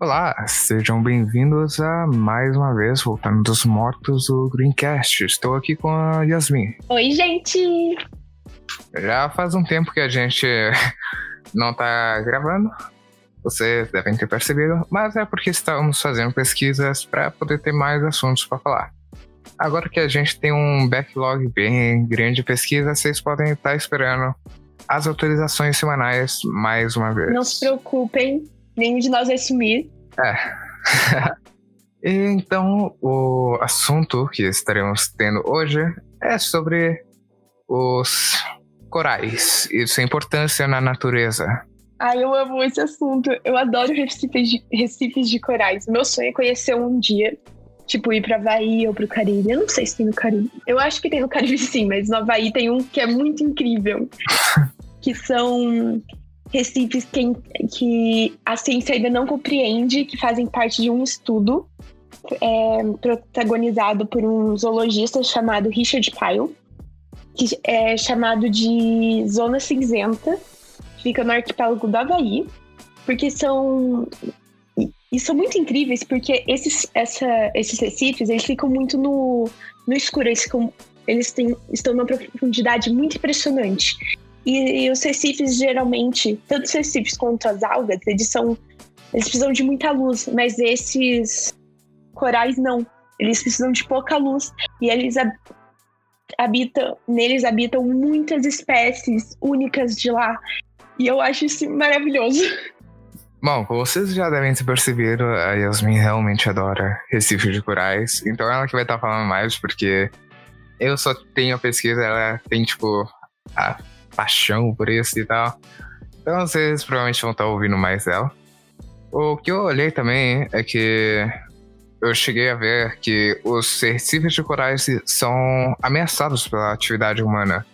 Olá, sejam bem-vindos a mais uma vez Voltando dos Mortos do Greencast. Estou aqui com a Yasmin. Oi, gente! Já faz um tempo que a gente não tá gravando, vocês devem ter percebido, mas é porque estamos fazendo pesquisas para poder ter mais assuntos para falar. Agora que a gente tem um backlog bem grande de pesquisa, vocês podem estar esperando as atualizações semanais mais uma vez. Não se preocupem, nenhum de nós vai sumir. É. então, o assunto que estaremos tendo hoje é sobre os corais e sua importância na natureza. Ai, eu amo esse assunto. Eu adoro recifes de, recifes de corais. Meu sonho é conhecer um dia. Tipo, ir pra Havaí ou pro Caribe. Eu não sei se tem no Caribe. Eu acho que tem no Caribe sim, mas no Havaí tem um que é muito incrível. que são recifes que, que a ciência ainda não compreende, que fazem parte de um estudo é, protagonizado por um zoologista chamado Richard Pyle, que é chamado de Zona Cinzenta, fica no arquipélago do Havaí, porque são e são muito incríveis porque esses, essa, esses recifes eles ficam muito no, no escuro, eles, ficam, eles têm, estão numa profundidade muito impressionante. E, e, os recifes, geralmente, tanto os recifes quanto as algas, eles são. Eles precisam de muita luz, mas esses corais não. Eles precisam de pouca luz. E eles habitam. Neles habitam muitas espécies únicas de lá. E eu acho isso maravilhoso. Bom, vocês já devem ter percebido, a Yasmin realmente adora Recife de Corais. Então ela que vai estar falando mais, porque eu só tenho a pesquisa, ela tem, tipo, a paixão por isso e tal. Então vocês provavelmente vão estar ouvindo mais dela. O que eu olhei também é que eu cheguei a ver que os recifes de corais são ameaçados pela atividade humana.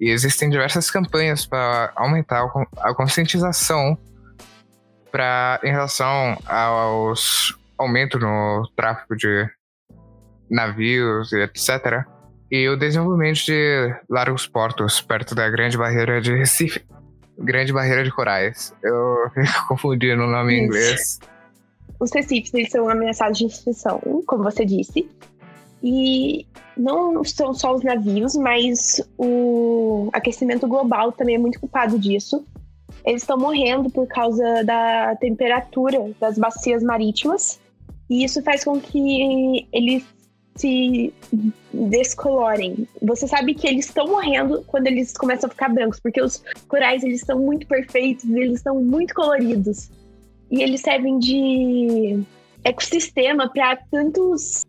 E existem diversas campanhas para aumentar a conscientização pra, em relação aos aumento no tráfego de navios e etc e o desenvolvimento de largos portos perto da Grande Barreira de Recife. Grande Barreira de Corais. Eu fico confundindo o nome em inglês. Os recifes eles são ameaçados de extinção, como você disse. E não são só os navios, mas o aquecimento global também é muito culpado disso. Eles estão morrendo por causa da temperatura das bacias marítimas. E isso faz com que eles se descolorem. Você sabe que eles estão morrendo quando eles começam a ficar brancos, porque os corais eles são muito perfeitos, eles são muito coloridos. E eles servem de ecossistema para tantos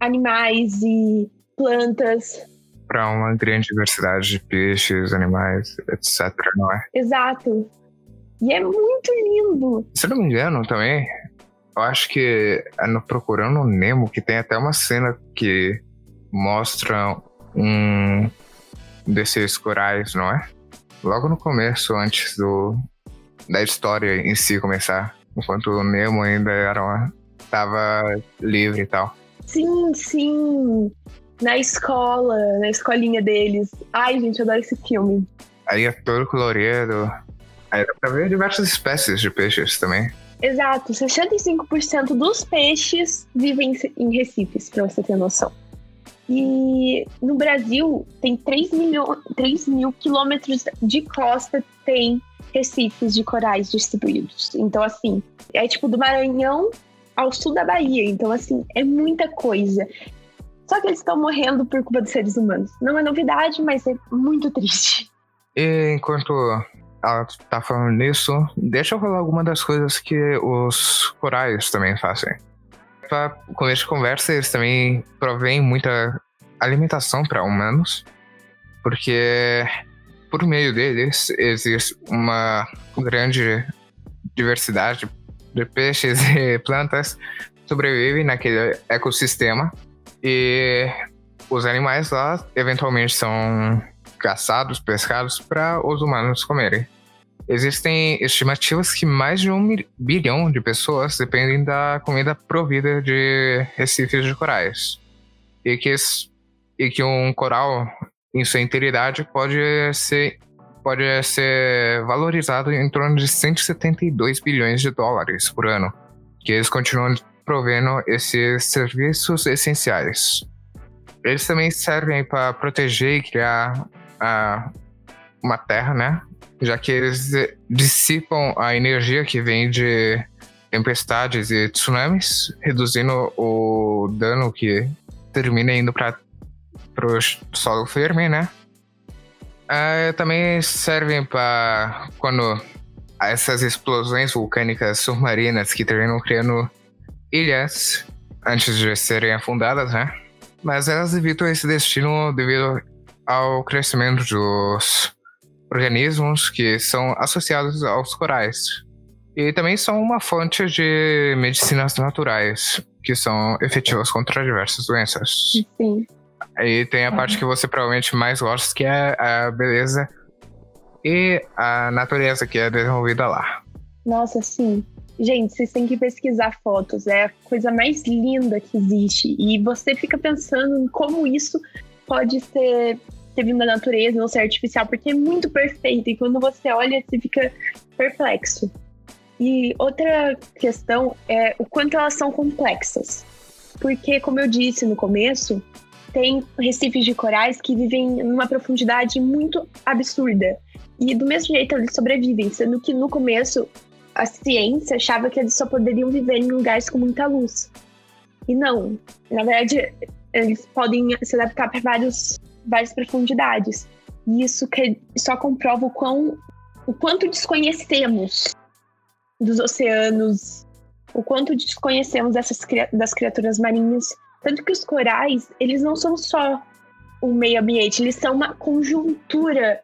animais e plantas. Para uma grande diversidade de peixes, animais, etc, não é? Exato. E é muito lindo. Se eu não me engano, também, eu acho que é no Procurando o Nemo que tem até uma cena que mostra um desses corais, não é? Logo no começo, antes do da história em si começar, enquanto o Nemo ainda era uma, tava livre e tal. Sim, sim. Na escola, na escolinha deles. Ai, gente, eu adoro esse filme. Aí é todo colorido. Aí dá pra ver diversas espécies de peixes também. Exato, 65% dos peixes vivem em recifes, para você ter noção. E no Brasil, tem 3 mil, 3 mil quilômetros de costa tem recifes de corais distribuídos. Então, assim, é tipo do Maranhão ao sul da Bahia. Então, assim, é muita coisa. Só que eles estão morrendo por culpa dos seres humanos. Não é novidade, mas é muito triste. E enquanto ela tá falando nisso, deixa eu falar alguma das coisas que os corais também fazem. De conversa, eles também provêm muita alimentação para humanos, porque por meio deles existe uma grande diversidade de peixes e plantas sobrevivem naquele ecossistema e os animais lá eventualmente são caçados, pescados para os humanos comerem. Existem estimativas que mais de um bilhão de pessoas dependem da comida provida de recifes de corais. E que, e que um coral, em sua integridade, pode ser, pode ser valorizado em torno de 172 bilhões de dólares por ano. que eles continuam provendo esses serviços essenciais. Eles também servem para proteger e criar a, uma terra, né? Já que eles dissipam a energia que vem de tempestades e tsunamis, reduzindo o dano que termina indo para o solo firme, né? Uh, também servem para quando essas explosões vulcânicas submarinas que terminam criando ilhas antes de serem afundadas, né? Mas elas evitam esse destino devido ao crescimento dos organismos que são associados aos corais. E também são uma fonte de medicinas naturais, que são efetivas contra diversas doenças. Sim. Aí tem a parte que você provavelmente mais gosta, que é a beleza e a natureza que é desenvolvida lá. Nossa, sim. Gente, vocês têm que pesquisar fotos, é a coisa mais linda que existe. E você fica pensando em como isso pode ser ter vindo da natureza, não ser artificial, porque é muito perfeito. E quando você olha, você fica perplexo. E outra questão é o quanto elas são complexas. Porque, como eu disse no começo, tem recifes de corais que vivem numa profundidade muito absurda. E do mesmo jeito eles sobrevivem, sendo que no começo a ciência achava que eles só poderiam viver em lugares com muita luz. E não, na verdade, eles podem se adaptar para vários, várias profundidades. E isso que só comprova o, quão, o quanto desconhecemos dos oceanos, o quanto desconhecemos dessas, das criaturas marinhas. Tanto que os corais, eles não são só o meio ambiente, eles são uma conjuntura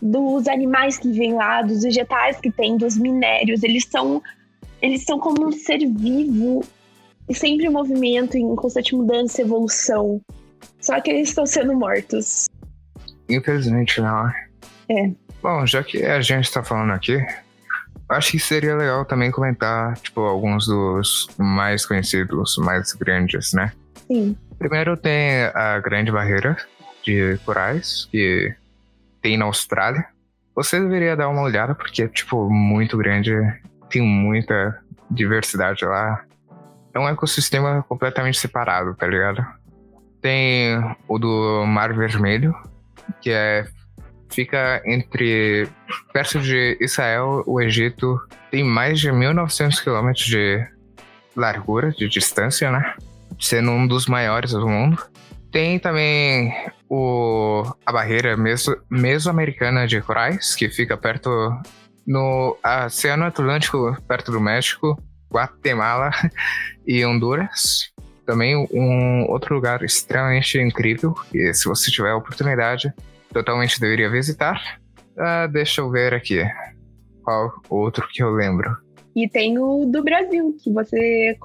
dos animais que vêm lá, dos vegetais que tem, dos minérios. Eles são, eles são como um ser vivo e sempre em movimento, em constante mudança, evolução. Só que eles estão sendo mortos. Infelizmente, não. É. Bom, já que a gente está falando aqui, Acho que seria legal também comentar, tipo, alguns dos mais conhecidos, mais grandes, né? Sim. Primeiro tem a Grande Barreira de Corais, que tem na Austrália. Você deveria dar uma olhada, porque é, tipo, muito grande, tem muita diversidade lá. É um ecossistema completamente separado, tá ligado? Tem o do Mar Vermelho, que é fica entre perto de Israel, o Egito tem mais de 1900 quilômetros de largura, de distância, né? Sendo um dos maiores do mundo. Tem também o, a barreira meso, mesoamericana de corais, que fica perto no Oceano Atlântico, perto do México, Guatemala e Honduras. Também um outro lugar extremamente incrível, e se você tiver a oportunidade, totalmente deveria visitar. Ah, deixa eu ver aqui. Qual outro que eu lembro? E tem o do Brasil, que você,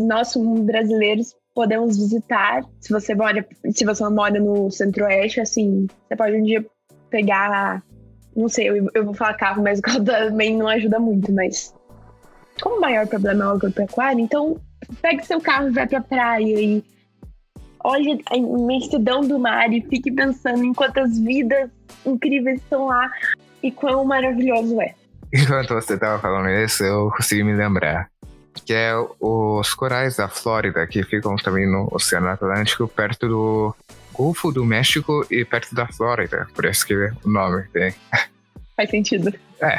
nós brasileiros, podemos visitar. Se você mora, se você mora no Centro-Oeste, assim, você pode um dia pegar. Não sei, eu, eu vou falar carro, mas o também não ajuda muito, mas. Como o maior problema é o agropecuário, então pegue seu carro e vai pra praia e olhe a imensidão do mar e fique pensando em quantas vidas incríveis estão lá e quão maravilhoso é. Enquanto você estava falando isso, eu consegui me lembrar que é os corais da Flórida, que ficam também no Oceano Atlântico, perto do Golfo do México e perto da Flórida, por isso que o nome tem. Faz sentido. É,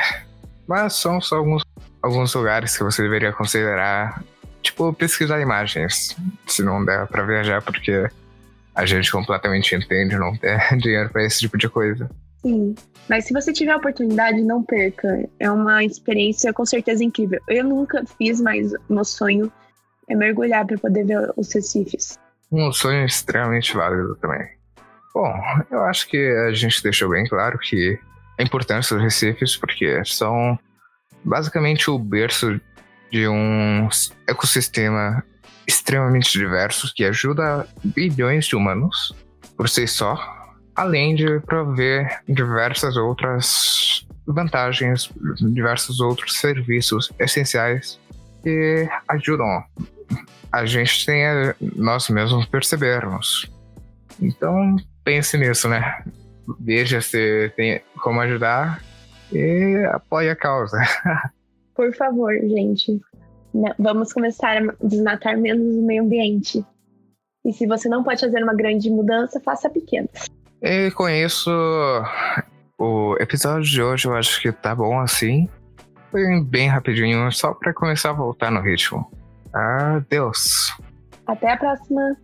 mas são só alguns, alguns lugares que você deveria considerar tipo, pesquisar imagens, se não der pra viajar, porque a gente completamente entende não ter dinheiro pra esse tipo de coisa. Sim, mas se você tiver a oportunidade, não perca. É uma experiência com certeza incrível. Eu nunca fiz, mas meu sonho é mergulhar para poder ver os recifes. Um sonho extremamente válido também. Bom, eu acho que a gente deixou bem claro que a importância dos recifes, porque são basicamente o berço de um ecossistema extremamente diverso que ajuda bilhões de humanos por si só, além de prover diversas outras vantagens, diversos outros serviços essenciais que ajudam a gente a nós mesmos percebermos. Então pense nisso, né? Veja se tem como ajudar e apoie a causa. Por favor, gente. Vamos começar a desmatar menos o meio ambiente. E se você não pode fazer uma grande mudança, faça pequenas. E com isso, o episódio de hoje eu acho que tá bom assim. Foi bem rapidinho, só para começar a voltar no ritmo. Adeus. Até a próxima.